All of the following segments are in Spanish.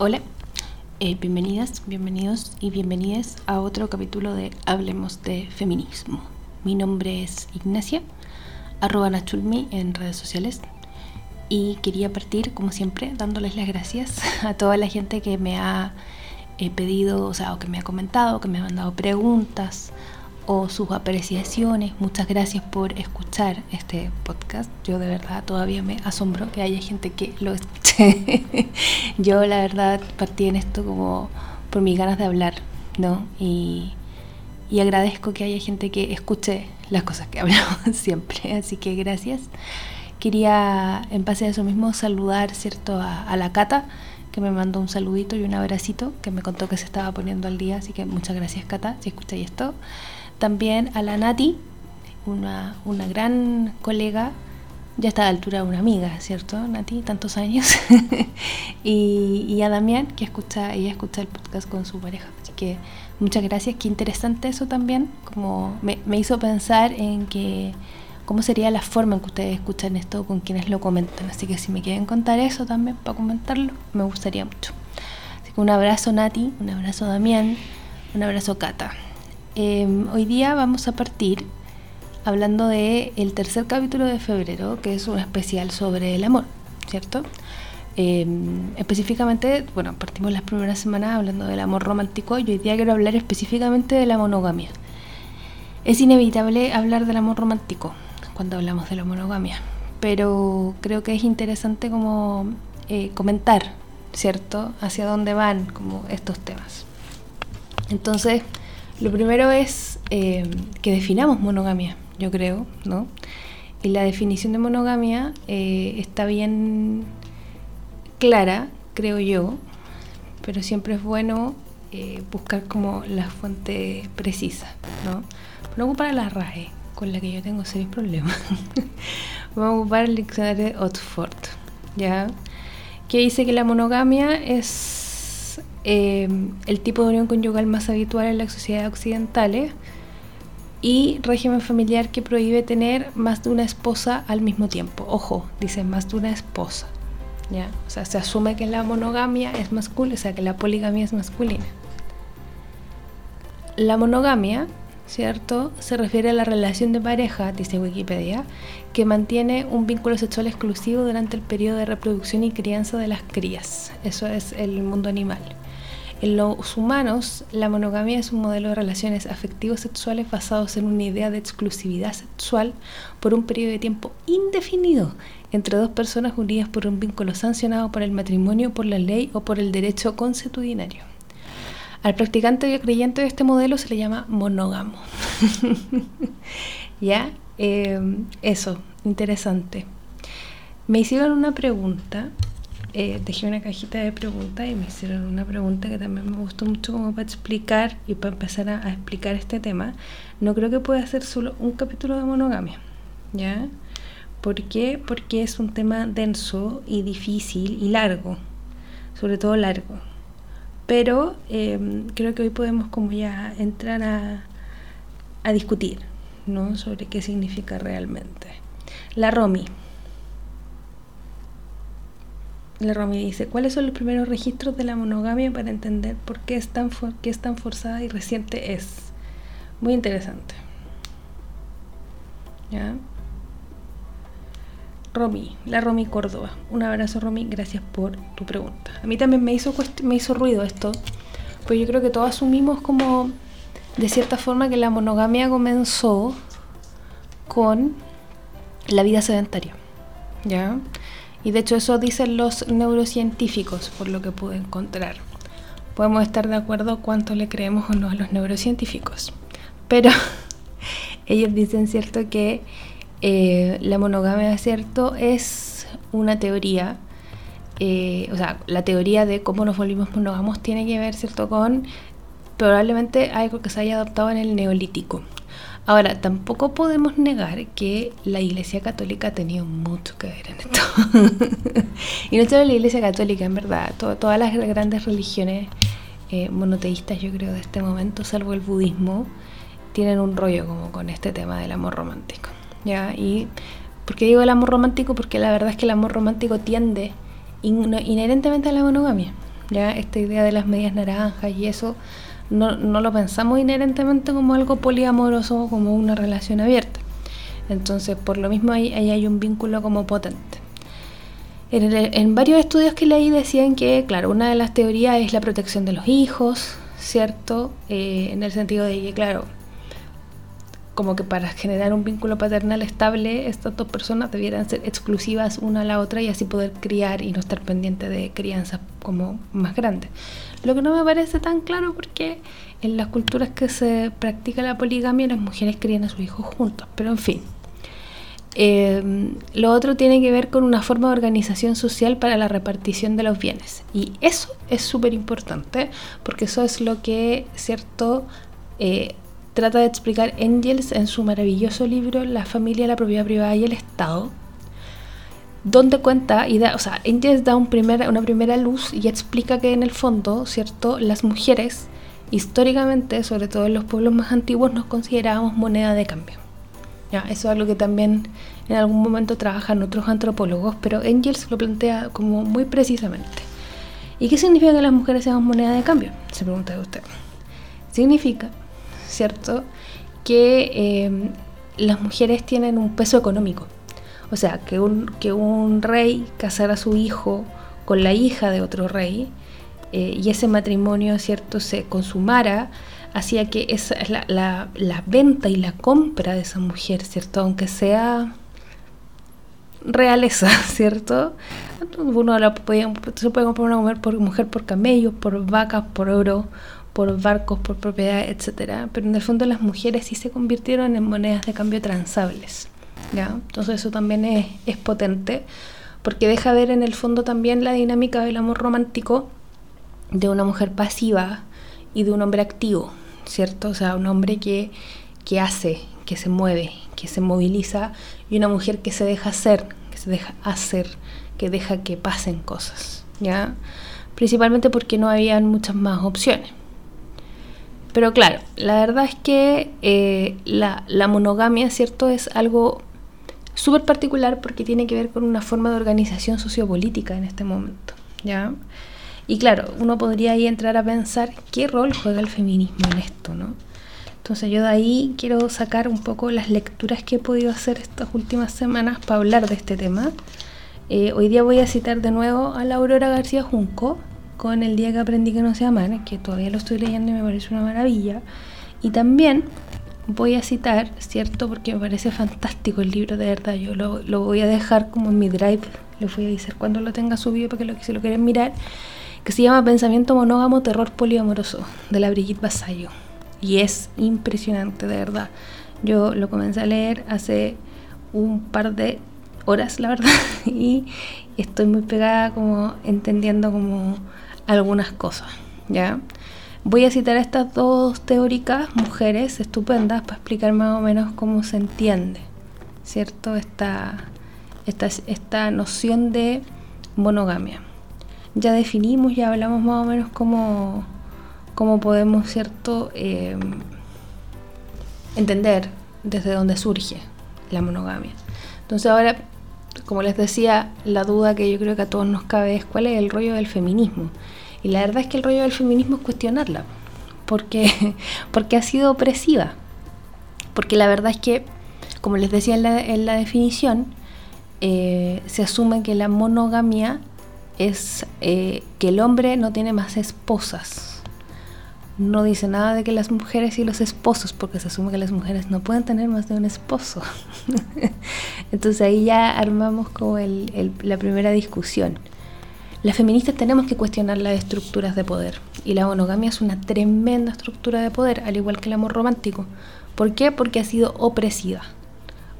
Hola, eh, bienvenidas, bienvenidos y bienvenidas a otro capítulo de Hablemos de Feminismo. Mi nombre es Ignacia, arroba Nachulmi en redes sociales y quería partir, como siempre, dándoles las gracias a toda la gente que me ha eh, pedido, o sea, o que me ha comentado, que me ha mandado preguntas, o sus apreciaciones. Muchas gracias por escuchar este podcast. Yo de verdad todavía me asombro que haya gente que lo escuche. Yo la verdad partí en esto como por mis ganas de hablar, ¿no? Y, y agradezco que haya gente que escuche las cosas que hablamos siempre. Así que gracias. Quería en base a eso mismo saludar, ¿cierto? A, la Cata que me mandó un saludito y un abracito, que me contó que se estaba poniendo al día, así que muchas gracias Cata, si escucháis esto también a la Nati, una, una gran colega, ya está a la altura de una amiga, ¿cierto, Nati? Tantos años. y, y, a Damián, que escucha, ella escucha el podcast con su pareja. Así que muchas gracias, qué interesante eso también, como me, me hizo pensar en que cómo sería la forma en que ustedes escuchan esto con quienes lo comentan. Así que si me quieren contar eso también para comentarlo, me gustaría mucho. Así que un abrazo Nati, un abrazo Damián, un abrazo Cata. Eh, hoy día vamos a partir hablando de el tercer capítulo de febrero, que es un especial sobre el amor, ¿cierto? Eh, específicamente, bueno, partimos las primeras semanas hablando del amor romántico y hoy día quiero hablar específicamente de la monogamia. Es inevitable hablar del amor romántico cuando hablamos de la monogamia, pero creo que es interesante como eh, comentar, ¿cierto? Hacia dónde van como estos temas. Entonces, lo primero es eh, que definamos monogamia, yo creo, ¿no? Y la definición de monogamia eh, está bien clara, creo yo, pero siempre es bueno eh, buscar como la fuente precisa, ¿no? No ocupar la RAE, con la que yo tengo serios problemas. Vamos a ocupar el diccionario de Oxford, ¿ya? Que dice que la monogamia es eh, el tipo de unión conyugal más habitual en las sociedades occidentales y régimen familiar que prohíbe tener más de una esposa al mismo tiempo. Ojo, dice más de una esposa. ¿ya? O sea, se asume que la monogamia es masculina, o sea, que la poligamia es masculina. La monogamia, ¿cierto? Se refiere a la relación de pareja, dice Wikipedia, que mantiene un vínculo sexual exclusivo durante el periodo de reproducción y crianza de las crías. Eso es el mundo animal. En los humanos, la monogamia es un modelo de relaciones afectivos sexuales basados en una idea de exclusividad sexual por un periodo de tiempo indefinido entre dos personas unidas por un vínculo sancionado por el matrimonio, por la ley o por el derecho consuetudinario. Al practicante y creyente de este modelo se le llama monógamo. ¿Ya? Eh, eso, interesante. Me hicieron una pregunta eh, dejé una cajita de preguntas y me hicieron una pregunta que también me gustó mucho como para explicar y para empezar a, explicar este tema. No creo que pueda ser solo un capítulo de monogamia, ¿ya? ¿Por qué? Porque es un tema denso y difícil y largo, sobre todo largo. Pero em, creo que hoy podemos como ya entrar a, a discutir, ¿no? Sobre qué significa realmente. La Romy. La Romy dice, ¿cuáles son los primeros registros de la monogamia para entender por qué es tan, qué es tan forzada y reciente es? Muy interesante. ¿Ya? Romy, la Romy Córdoba. Un abrazo Romy, gracias por tu pregunta. A mí también me hizo, me hizo ruido esto, pues yo creo que todos asumimos como, de cierta forma, que la monogamia comenzó con la vida sedentaria. ¿Ya? Y de hecho eso dicen los neurocientíficos, por lo que pude encontrar. Podemos estar de acuerdo cuánto le creemos o no a los neurocientíficos. Pero ellos dicen, ¿cierto?, que eh, la monogamia, ¿cierto?, es una teoría. Eh, o sea, la teoría de cómo nos volvimos monógamos tiene que ver, ¿cierto?, con probablemente algo que se haya adoptado en el neolítico. Ahora, tampoco podemos negar que la Iglesia Católica ha tenido mucho que ver en esto. y no solo la Iglesia Católica, en verdad, todas las grandes religiones eh, monoteístas, yo creo, de este momento, salvo el budismo, tienen un rollo como con este tema del amor romántico. ¿ya? Y ¿por qué digo el amor romántico? Porque la verdad es que el amor romántico tiende inherentemente a la monogamia. ya esta idea de las medias naranjas y eso no, no lo pensamos inherentemente como algo poliamoroso, como una relación abierta. Entonces, por lo mismo ahí, hay un vínculo como potente. En, varios estudios que leí decían que, claro, una de las teorías es la protección de los hijos, ¿cierto? Eh, en el sentido de que, claro, como que para generar un vínculo paternal estable, estas dos personas debieran ser exclusivas una a la otra y así poder criar y no estar pendiente de crianzas como más grandes. Lo que no me parece tan claro porque en las culturas que se practica la poligamia las mujeres crían a sus hijos juntos, pero en fin. Eh, lo otro tiene que ver con una forma de organización social para la repartición de los bienes. Y eso es súper importante porque eso es lo que, ¿cierto? Eh, trata de explicar Engels en su maravilloso libro La familia, la propiedad privada y el Estado, donde cuenta y da, o sea, Engels da un una primera luz y explica que en el fondo, ¿cierto? Las mujeres, históricamente, sobre todo en los pueblos más antiguos, nos considerábamos moneda de cambio. ¿ya? Eso es algo que también en algún momento trabajan otros antropólogos, pero Engels lo plantea como muy precisamente. ¿Y qué significa que las mujeres sean moneda de cambio? Se pregunta usted. Significa, ¿cierto?, que eh, las mujeres tienen un peso económico o sea, que un, que un rey casara a su hijo con la hija de otro rey eh, y ese matrimonio, ¿cierto?, se consumara, hacía que esa, la, la, la, venta y la compra de esa mujer, ¿cierto?, aunque sea realeza, ¿cierto? Uno la podía, se puede comprar una mujer por, mujer por camellos, por vacas, por oro, por barcos, por propiedad, etc. Pero en el fondo las mujeres sí se convirtieron en monedas de cambio transables. Entonces eso también es, potente, porque deja ver en el fondo también la dinámica del amor romántico de una mujer pasiva y de un hombre activo, ¿cierto? O sea, un hombre que, que hace, que se mueve, que se moviliza, y una mujer que se deja hacer, que se deja hacer, que deja que pasen cosas, ¿ya? Principalmente porque no habían muchas más opciones. Pero claro, la verdad es que eh, la, la, monogamia, ¿cierto? Es algo súper particular porque tiene que ver con una forma de organización sociopolítica en este momento, ¿ya? Y claro, uno podría ahí entrar a pensar qué rol juega el feminismo en esto, ¿no? Entonces yo de ahí quiero sacar un poco las lecturas que he podido hacer estas últimas semanas para hablar de este tema. Eh, hoy día voy a citar de nuevo a la Aurora García Junco con El día que aprendí que no se aman, que todavía lo estoy leyendo y me parece una maravilla. Y también voy a citar, ¿cierto? Porque me parece fantástico el libro, de verdad. Yo lo, lo voy a dejar como en mi drive. Les voy a decir cuando lo tenga subido para que, lo, si lo quieren mirar. Que se llama Pensamiento Monógamo, Terror Poliamoroso, de la Brigitte Basayo. Y es impresionante, de verdad. Yo lo comencé a leer hace un par de horas, la verdad. Y estoy muy pegada como entendiendo como algunas cosas, ¿ya? Voy a citar a estas dos teóricas mujeres estupendas para explicar más o menos cómo se entiende, ¿cierto? Esta, esta, esta noción de monogamia. Ya definimos, ya hablamos más o menos cómo, cómo podemos, ¿cierto? Em, entender desde dónde surge la monogamia. Entonces ahora, como les decía, la duda que yo creo que a todos nos cabe es cuál es el rollo del feminismo. Y la verdad es que el rollo del feminismo es cuestionarla, porque, porque ha sido opresiva. Porque la verdad es que, como les decía en la, definición, eh, se asume que la monogamia es eh, que el hombre no tiene más esposas. No dice nada de que las mujeres y los esposos, porque se asume que las mujeres no pueden tener más de un esposo. Entonces ahí ya armamos como la primera discusión. Las feministas tenemos que cuestionar las estructuras de poder y la monogamia es una tremenda estructura de poder, al igual que el amor romántico. ¿Por qué? Porque ha sido opresiva,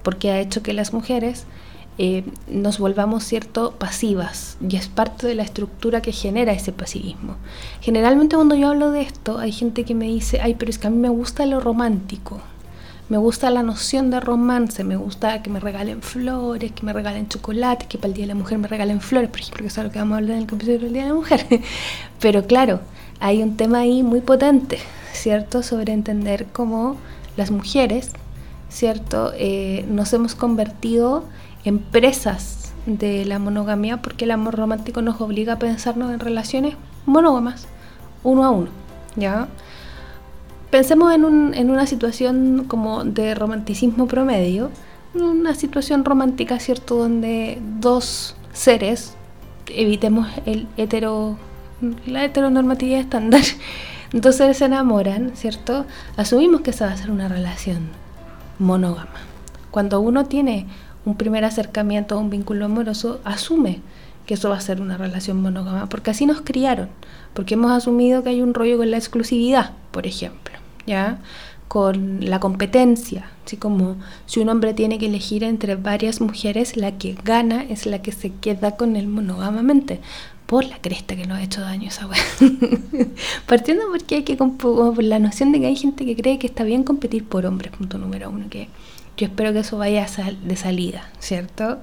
porque ha hecho que las mujeres eh, nos volvamos cierto pasivas y es parte de la estructura que genera ese pasivismo. Generalmente cuando yo hablo de esto hay gente que me dice, ay, pero es que a mí me gusta lo romántico. Me gusta la noción de romance, me gusta que me regalen flores, que me regalen chocolate, que para el Día de la Mujer me regalen flores, por ejemplo, que es algo que vamos a hablar en el capítulo del Día de la Mujer. Pero claro, hay un tema ahí muy potente, ¿cierto? Sobre entender cómo las mujeres, ¿cierto? Eh, nos hemos convertido en presas de la monogamia porque el amor romántico nos obliga a pensarnos en relaciones monógamas, uno a uno, ¿ya? Pensemos en, un, en una situación como de romanticismo promedio, una situación romántica, ¿cierto? Donde dos seres, evitemos el hetero, la heteronormatividad estándar, dos seres se enamoran, ¿cierto? Asumimos que esa va a ser una relación monógama. Cuando uno tiene un primer acercamiento a un vínculo amoroso, asume que eso va a ser una relación monógama, porque así nos criaron, porque hemos asumido que hay un rollo con la exclusividad, por ejemplo, ¿ya? Con la competencia, así como si un hombre tiene que elegir entre varias mujeres, la que gana es la que se queda con él monógamamente. Por la cresta que nos ha hecho daño esa weá. Partiendo porque hay que por la noción de que hay gente que cree que está bien competir por hombres, punto número uno, que yo espero que eso vaya de salida, ¿cierto?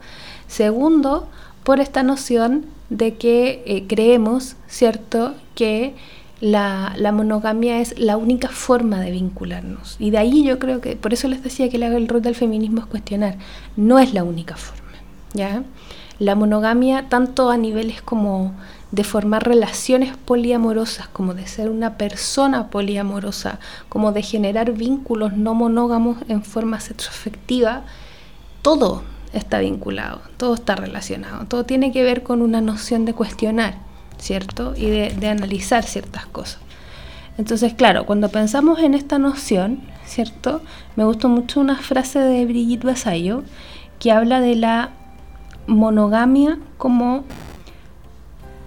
Segundo, por esta noción de que eh, creemos, ¿cierto?, que la, monogamia es la única forma de vincularnos. Y de ahí yo creo que, por eso les decía que el rol del feminismo es cuestionar, no es la única forma, ¿ya? La monogamia, tanto a niveles como de formar relaciones poliamorosas, como de ser una persona poliamorosa, como de generar vínculos no monógamos en forma sexoafectiva, todo está vinculado, todo está relacionado, todo tiene que ver con una noción de cuestionar, ¿cierto? Y de, analizar ciertas cosas. Entonces, claro, cuando pensamos en esta noción, ¿cierto? Me gustó mucho una frase de Brigitte Basayo que habla de la monogamia como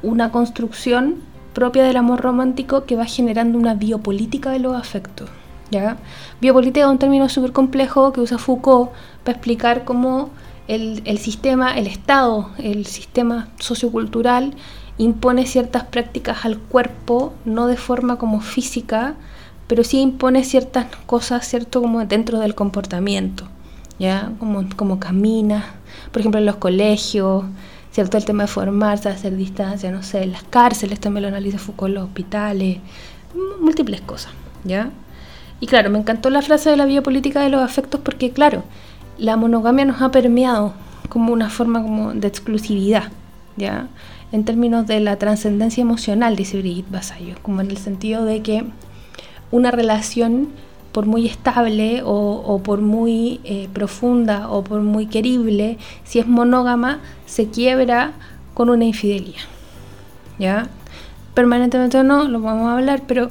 una construcción propia del amor romántico que va generando una biopolítica de los afectos. ¿ya? Biopolítica es un término súper complejo que usa Foucault para explicar cómo el, sistema, el Estado, el sistema sociocultural impone ciertas prácticas al cuerpo, no de forma como física, pero sí impone ciertas cosas, ¿cierto? Como dentro del comportamiento, ¿ya? Como, como camina, por ejemplo, en los colegios, ¿cierto? El tema de formarse, hacer distancia, no sé, en las cárceles también lo analiza Foucault, los hospitales, múltiples cosas, ¿ya? Y claro, me encantó la frase de la biopolítica de los afectos porque, claro, la monogamia nos ha permeado como una forma como de exclusividad, ¿ya? En términos de la trascendencia emocional, dice Brigitte Basayo, como en el sentido de que una relación por muy estable o, por muy eh, profunda o por muy querible, si es monógama, se quiebra con una infidelidad. ¿Ya? Permanentemente o no, lo vamos a hablar, pero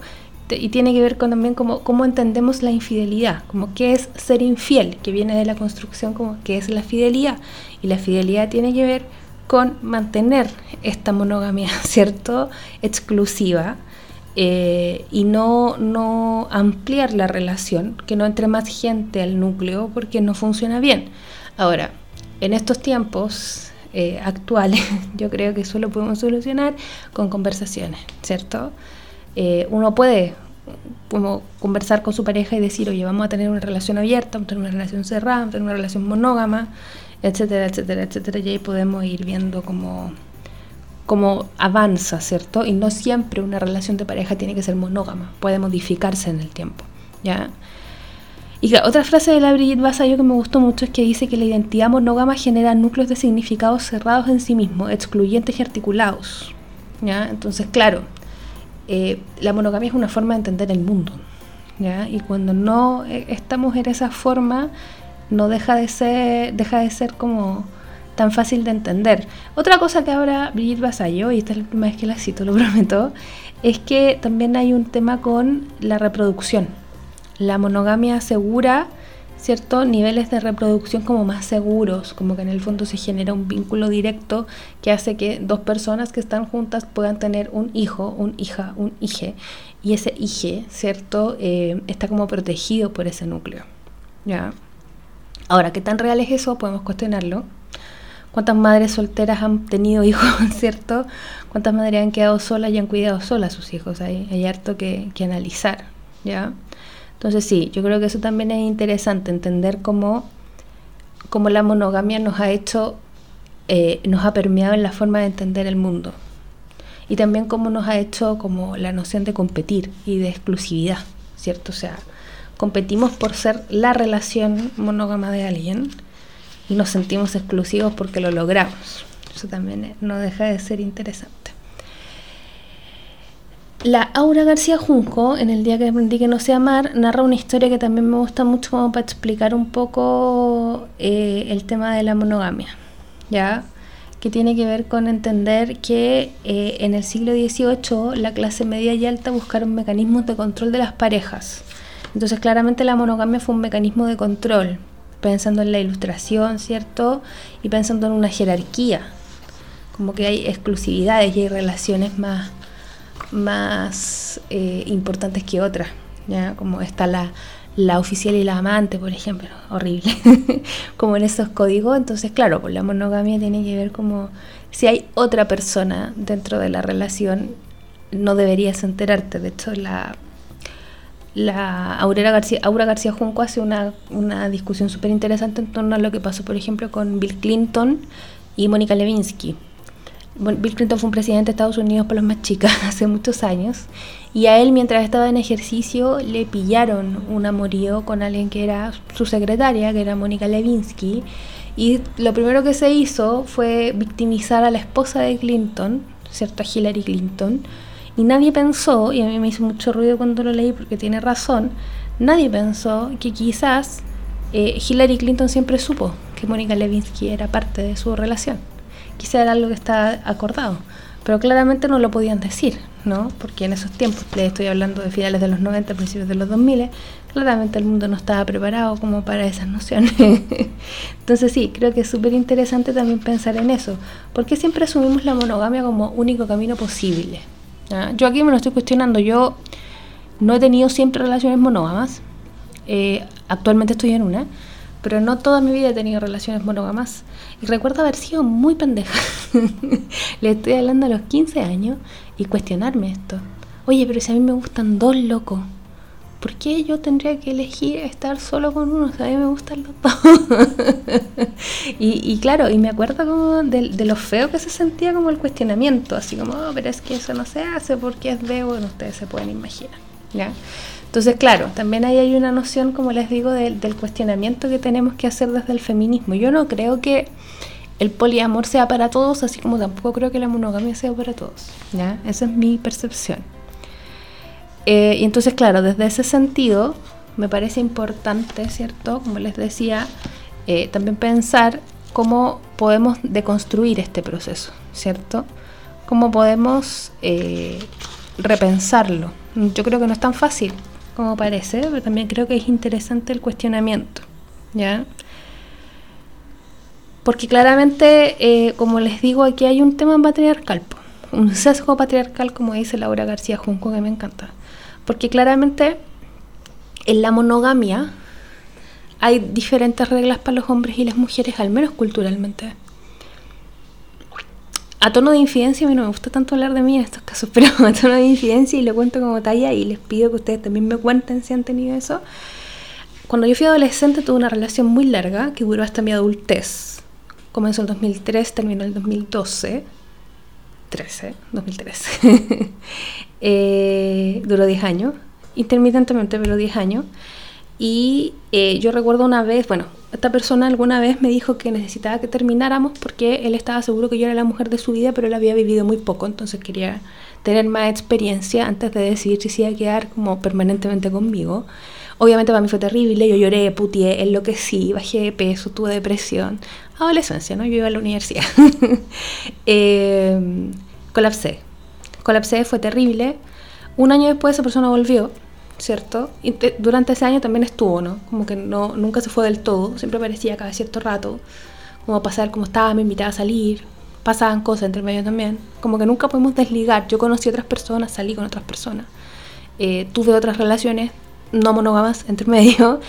y tiene que ver con también cómo, cómo entendemos la infidelidad, como qué es ser infiel, que viene de la construcción como qué es la fidelidad. Y la fidelidad tiene que ver con mantener esta monogamia, ¿cierto? Exclusiva, eh, y no, no ampliar la relación, que no entre más gente al núcleo porque no funciona bien. Ahora, en estos tiempos eh, actuales, yo creo que eso lo podemos solucionar con conversaciones, ¿cierto? Eh, uno puede como conversar con su pareja y decir, oye, vamos a tener una relación abierta, vamos a tener una relación cerrada, vamos a tener una relación monógama, etcétera, etcétera, etcétera, y ahí podemos ir viendo cómo como avanza, ¿cierto? Y no siempre una relación de pareja tiene que ser monógama, puede modificarse en el tiempo, ¿ya? Y otra frase de la Brigitte Vasallo que me gustó mucho es que dice que la identidad monógama genera núcleos de significados cerrados en sí mismos, excluyentes y articulados, ¿ya? Entonces, claro, eh, la monogamia es una forma de entender el mundo, ¿ya? Y cuando no eh, estamos en esa forma, no deja de ser, deja de ser como tan fácil de entender. Otra cosa que ahora Brigitte Basayo, y esta es la primera vez que la cito, lo prometo, es que también hay un tema con la reproducción. La monogamia asegura ciertos niveles de reproducción como más seguros, como que en el fondo se genera un vínculo directo que hace que dos personas que están juntas puedan tener un hijo, un hija, un hije, y ese hije, ¿cierto? Eh, está como protegido por ese núcleo. ¿ya? Ahora, ¿qué tan real es eso? Podemos cuestionarlo cuántas madres solteras han tenido hijos, ¿cierto? Cuántas madres han quedado solas y han cuidado solas a sus hijos. Hay, hay harto que, analizar, ¿ya? Entonces sí, yo creo que eso también es interesante, entender cómo, cómo la monogamia nos ha hecho, eh, nos ha permeado en la forma de entender el mundo. Y también cómo nos ha hecho como la noción de competir y de exclusividad, ¿cierto? O sea, competimos por ser la relación monógama de alguien, y nos sentimos exclusivos porque lo logramos. Eso también no deja de ser interesante. La Aura García Junco, en el día que aprendí que no sé amar, narra una historia que también me gusta mucho como para explicar un poco eh, el tema de la monogamia, ¿ya? Que tiene que ver con entender que eh, en el siglo XVIII la clase media y alta buscaron mecanismos de control de las parejas. Entonces claramente la monogamia fue un mecanismo de control, pensando en la ilustración, ¿cierto? Y pensando en una jerarquía, como que hay exclusividades y hay relaciones más más eh, importantes que otras, ¿ya? como está la, la oficial y la amante, por ejemplo, horrible, como en esos códigos. Entonces, claro, pues la monogamia tiene que ver como si hay otra persona dentro de la relación, no deberías enterarte. De hecho, la, la Aurora García, Aura García Junco hace una, una discusión súper interesante en torno a lo que pasó, por ejemplo, con Bill Clinton y Mónica Levinsky. Bill Clinton fue un presidente de Estados Unidos por los más chicas hace muchos años. Y a él mientras estaba en ejercicio le pillaron un amorío con alguien que era su secretaria, que era Mónica Levinsky y lo primero que se hizo fue victimizar a la esposa de Clinton, ¿cierto? Hillary Clinton. Y nadie pensó, y a mí me hizo mucho ruido cuando lo leí porque tiene razón, nadie pensó que quizás eh, Hillary Clinton siempre supo que Mónica Levinsky era parte de su relación quizá era algo que estaba acordado, pero claramente no lo podían decir, ¿no? Porque en esos tiempos, le estoy hablando de finales de los 90, principios de los 2000, claramente el mundo no estaba preparado como para esas nociones. Entonces sí, creo que es súper interesante también pensar en eso, porque siempre asumimos la monogamia como único camino posible. Yo aquí me lo estoy cuestionando, yo no he tenido siempre relaciones monógamas, eh, actualmente estoy en una, pero no toda mi vida he tenido relaciones monógamas. Y recuerdo haber sido muy pendeja. Le estoy hablando a los 15 años y cuestionarme esto. Oye, pero si a mí me gustan dos locos, ¿por qué yo tendría que elegir estar solo con uno? O a mí me gustan los dos. y, claro, y me acuerdo como de, de, lo feo que se sentía como el cuestionamiento, así como, oh, pero es que eso no se hace porque es de, bueno, ustedes se pueden imaginar. Entonces, claro, también ahí hay una noción, como les digo, del cuestionamiento que tenemos que hacer desde el feminismo. Yo no creo que el poliamor sea para todos, así como tampoco creo que la monogamia sea para todos. Esa es mi percepción. Eh, y entonces, claro, desde ese sentido, me parece importante, ¿cierto? Como les decía, eh, también pensar cómo podemos deconstruir este proceso, ¿cierto? Cómo podemos eh, repensarlo. Yo creo que no es tan fácil, como parece, pero también creo que es interesante el cuestionamiento, ¿ya? Porque claramente, eh, como les digo, aquí hay un tema patriarcal, un sesgo patriarcal, como dice Laura García Junco, que me encanta. Porque claramente en la monogamia hay diferentes reglas para los hombres y las mujeres, al menos culturalmente a tono de infidencia, a mí no me gusta tanto hablar de mí en estos casos, pero a tono de infidencia y lo cuento como talla y les pido que ustedes también me cuenten si han tenido eso. Cuando yo fui adolescente tuve una relación muy larga que duró hasta mi adultez. Comenzó en 2003, terminó en el 2012. 13, 2013. eh, duró 10 años, intermitentemente, pero 10 años. Y eh, yo recuerdo una vez, bueno, esta persona alguna vez me dijo que necesitaba que termináramos porque él estaba seguro que yo era la mujer de su vida, pero él había vivido muy poco, entonces quería tener más experiencia antes de decidir si se iba a quedar como permanentemente conmigo. Obviamente para mí fue terrible, yo lloré, putié, enloquecí, bajé de peso, tuve depresión. Adolescencia, ¿no? Yo iba a la universidad. eh, colapsé. Colapsé, fue terrible. Un año después esa persona volvió ¿cierto? Y durante ese año también estuvo, ¿no? Como que no, nunca se fue del todo, siempre aparecía cada cierto rato, como pasar como estaba, me invitaba a salir, pasaban cosas entre medio también, como que nunca podemos desligar, yo conocí a otras personas, salí con otras personas, eh, tuve otras relaciones no monógamas entre medio,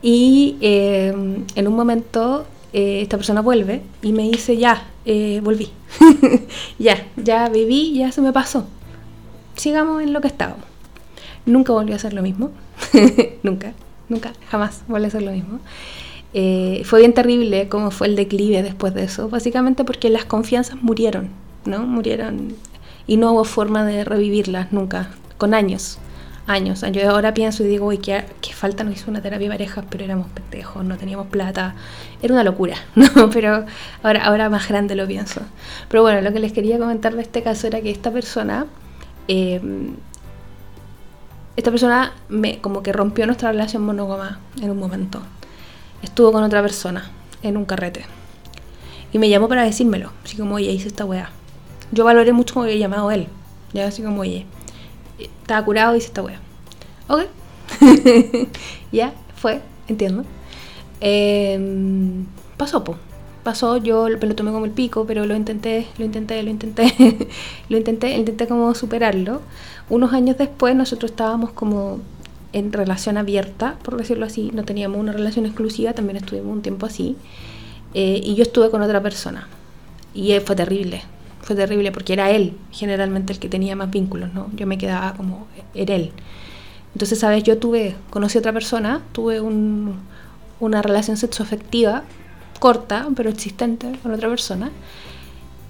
y eh, en un momento eh, esta persona vuelve y me dice, ya, volví, ya, ya viví, ya se me pasó, sigamos en lo que estábamos. Nunca volvió a ser lo mismo. nunca, nunca, jamás volvió a ser lo mismo. Eh, fue bien terrible cómo fue el declive después de eso, básicamente porque las confianzas murieron, ¿no? Murieron y no hubo forma de revivirlas nunca, con años, años. Yo ahora pienso y digo, uy, qué, qué falta nos hizo una terapia de parejas, pero éramos pendejos, no teníamos plata, era una locura, ¿no? Pero ahora, ahora más grande lo pienso. Pero bueno, lo que les quería comentar de este caso era que esta persona... Eh, esta persona me como que rompió nuestra relación monógama en un momento. Estuvo con otra persona en un carrete. Y me llamó para decírmelo, así como, oye, hice esta weá. Yo valoré mucho como había llamado él. Ya así como, oye, estaba curado, hice esta weá. Ok. ya, fue, entiendo. Em, pasó, po. Pasó, yo me lo tomé como el pico, pero lo intenté, lo intenté, lo intenté, lo intenté, intenté como superarlo. Unos años después nosotros estábamos como en relación abierta, por decirlo así, no teníamos una relación exclusiva, también estuvimos un tiempo así. Eh, y yo estuve con otra persona. Y fue terrible, fue terrible porque era él generalmente el que tenía más vínculos, ¿no? Yo me quedaba como, era él. Entonces, ¿sabes? Yo tuve, conocí a otra persona, tuve un, una relación sexoafectiva corta, pero existente con otra persona.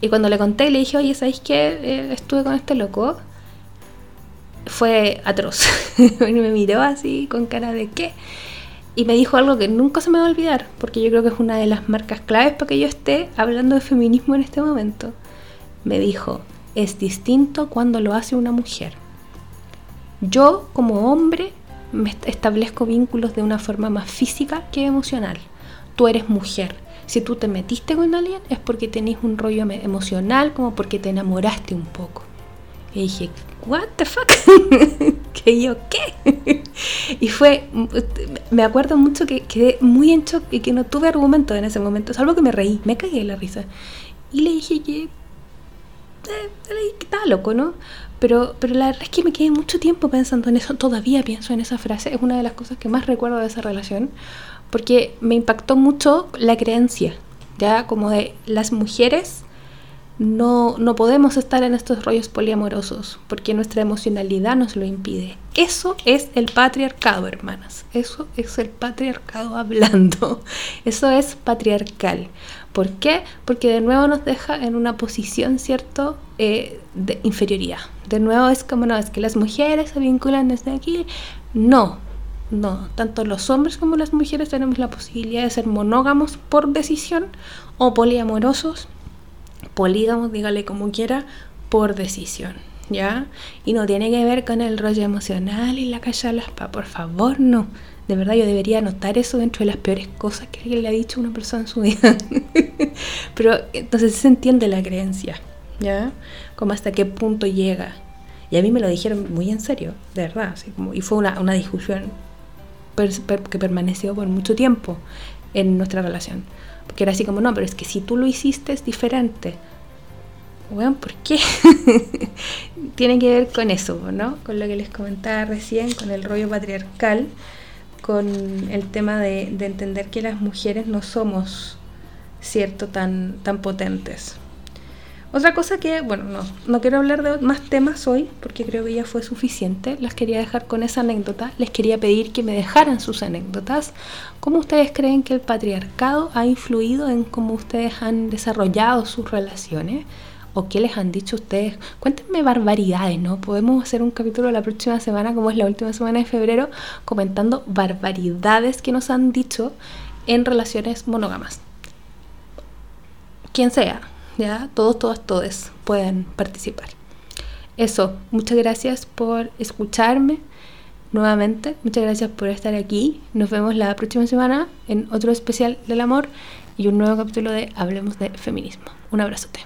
Y cuando le conté, le dije, oye, ¿sabéis qué? Eh, estuve con este loco. Fue atroz. me miró así con cara de qué y me dijo algo que nunca se me va a olvidar, porque yo creo que es una de las marcas claves para que yo esté hablando de feminismo en este momento. Me dijo, es distinto cuando lo hace una mujer. Yo como hombre me establezco vínculos de una forma más física que emocional. Tú eres mujer. Si tú te metiste con alguien es porque tenés un rollo emocional, como porque te enamoraste un poco. Y dije, what the fuck, que yo qué. y fue, me acuerdo mucho que quedé muy en shock y que no tuve argumento en ese momento, salvo que me reí, me cagué de la risa. Y le dije que, eh, que estaba loco, ¿no? Pero, pero la verdad es que me quedé mucho tiempo pensando en eso, todavía pienso en esa frase, es una de las cosas que más recuerdo de esa relación, porque me impactó mucho la creencia, ya como de las mujeres no, no podemos estar en estos rollos poliamorosos porque nuestra emocionalidad nos lo impide. Eso es el patriarcado, hermanas. Eso es el patriarcado hablando. Eso es patriarcal. ¿Por qué? Porque de nuevo nos deja en una posición, ¿cierto?, eh, de inferioridad. De nuevo es como, no, es que las mujeres se vinculan desde aquí. No, no. Tanto los hombres como las mujeres tenemos la posibilidad de ser monógamos por decisión o poliamorosos polígamos, dígale como quiera, por decisión, ¿ya? Y no tiene que ver con el rollo emocional y la pa por favor, no. De verdad yo debería anotar eso dentro de las peores cosas que alguien le ha dicho a una persona en su vida. Pero entonces se entiende la creencia, ¿ya? Como hasta qué punto llega. Y a mí me lo dijeron muy en serio, de verdad. Así como, y fue una, una discusión que permaneció por mucho tiempo en nuestra relación. Porque era así como, no, pero es que si tú lo hiciste es diferente. Bueno, ¿por qué? Tiene que ver con eso, ¿no? Con lo que les comentaba recién, con el rollo patriarcal, con el tema de, de entender que las mujeres no somos, ¿cierto?, tan, tan potentes. Otra cosa que, bueno, no, no quiero hablar de más temas hoy porque creo que ya fue suficiente. Las quería dejar con esa anécdota. Les quería pedir que me dejaran sus anécdotas. ¿Cómo ustedes creen que el patriarcado ha influido en cómo ustedes han desarrollado sus relaciones? ¿O qué les han dicho ustedes? Cuéntenme barbaridades, ¿no? Podemos hacer un capítulo la próxima semana, como es la última semana de febrero, comentando barbaridades que nos han dicho en relaciones monógamas. Quien sea, ¿ya? Todos, todas, todos pueden participar. Eso, muchas gracias por escucharme nuevamente, muchas gracias por estar aquí. Nos vemos la próxima semana en otro especial del amor y un nuevo capítulo de Hablemos de Feminismo. Un abrazote.